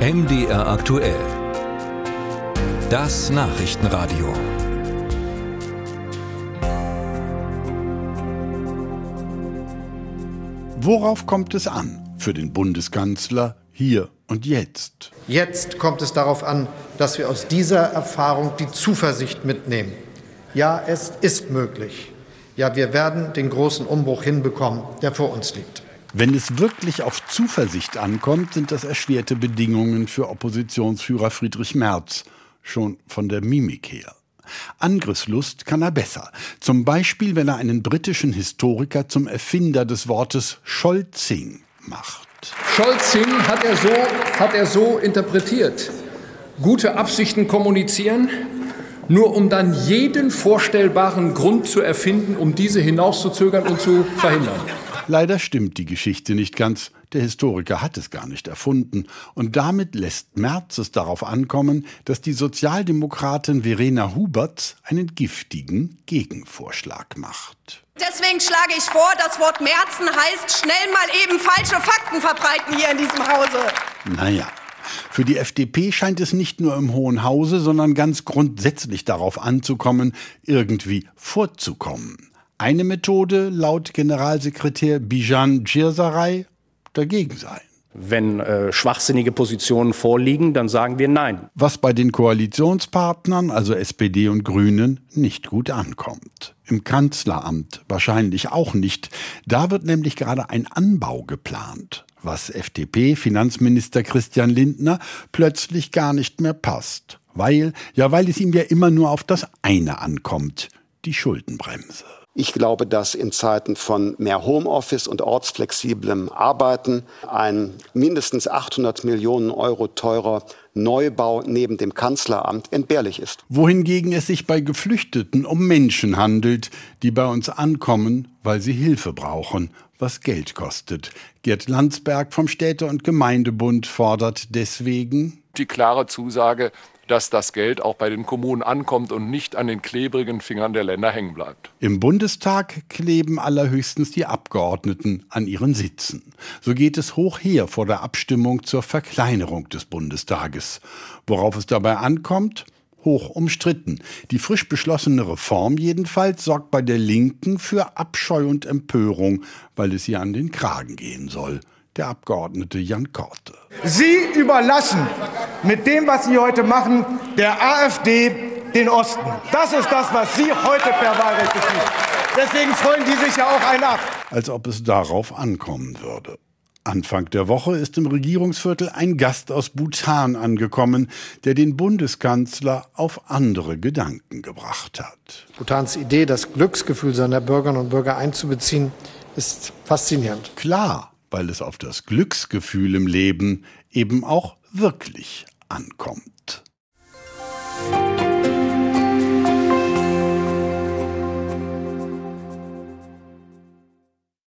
MDR aktuell. Das Nachrichtenradio. Worauf kommt es an für den Bundeskanzler hier und jetzt? Jetzt kommt es darauf an, dass wir aus dieser Erfahrung die Zuversicht mitnehmen. Ja, es ist möglich. Ja, wir werden den großen Umbruch hinbekommen, der vor uns liegt. Wenn es wirklich auf Zuversicht ankommt, sind das erschwerte Bedingungen für Oppositionsführer Friedrich Merz, schon von der Mimik her. Angriffslust kann er besser. Zum Beispiel, wenn er einen britischen Historiker zum Erfinder des Wortes Scholzing macht. Scholzing hat er so, hat er so interpretiert. Gute Absichten kommunizieren, nur um dann jeden vorstellbaren Grund zu erfinden, um diese hinauszuzögern und zu verhindern. Leider stimmt die Geschichte nicht ganz. Der Historiker hat es gar nicht erfunden. Und damit lässt Merz es darauf ankommen, dass die Sozialdemokratin Verena Huberts einen giftigen Gegenvorschlag macht. Deswegen schlage ich vor, das Wort Merzen heißt schnell mal eben falsche Fakten verbreiten hier in diesem Hause. Naja, für die FDP scheint es nicht nur im Hohen Hause, sondern ganz grundsätzlich darauf anzukommen, irgendwie vorzukommen. Eine Methode laut Generalsekretär Bijan Djirsaray dagegen sein. Wenn äh, schwachsinnige Positionen vorliegen, dann sagen wir Nein. Was bei den Koalitionspartnern, also SPD und Grünen, nicht gut ankommt. Im Kanzleramt wahrscheinlich auch nicht. Da wird nämlich gerade ein Anbau geplant, was FDP-Finanzminister Christian Lindner plötzlich gar nicht mehr passt. Weil, ja, weil es ihm ja immer nur auf das eine ankommt, die Schuldenbremse. Ich glaube, dass in Zeiten von mehr Homeoffice und ortsflexiblem Arbeiten ein mindestens 800 Millionen Euro teurer Neubau neben dem Kanzleramt entbehrlich ist. Wohingegen es sich bei Geflüchteten um Menschen handelt, die bei uns ankommen, weil sie Hilfe brauchen, was Geld kostet. Gerd Landsberg vom Städte- und Gemeindebund fordert deswegen die klare Zusage, dass das Geld auch bei den Kommunen ankommt und nicht an den klebrigen Fingern der Länder hängen bleibt. Im Bundestag kleben allerhöchstens die Abgeordneten an ihren Sitzen. So geht es hoch her vor der Abstimmung zur Verkleinerung des Bundestages. Worauf es dabei ankommt? hoch umstritten. Die frisch beschlossene Reform jedenfalls sorgt bei der Linken für Abscheu und Empörung, weil es ihr an den Kragen gehen soll. Der Abgeordnete Jan Korte. Sie überlassen mit dem, was Sie heute machen, der AfD den Osten. Das ist das, was Sie heute per Wahlrecht beschließen. Deswegen freuen die sich ja auch einen ab. Als ob es darauf ankommen würde. Anfang der Woche ist im Regierungsviertel ein Gast aus Bhutan angekommen, der den Bundeskanzler auf andere Gedanken gebracht hat. Bhutans Idee, das Glücksgefühl seiner Bürgerinnen und Bürger einzubeziehen, ist faszinierend. Klar, weil es auf das Glücksgefühl im Leben eben auch wirklich ankommt.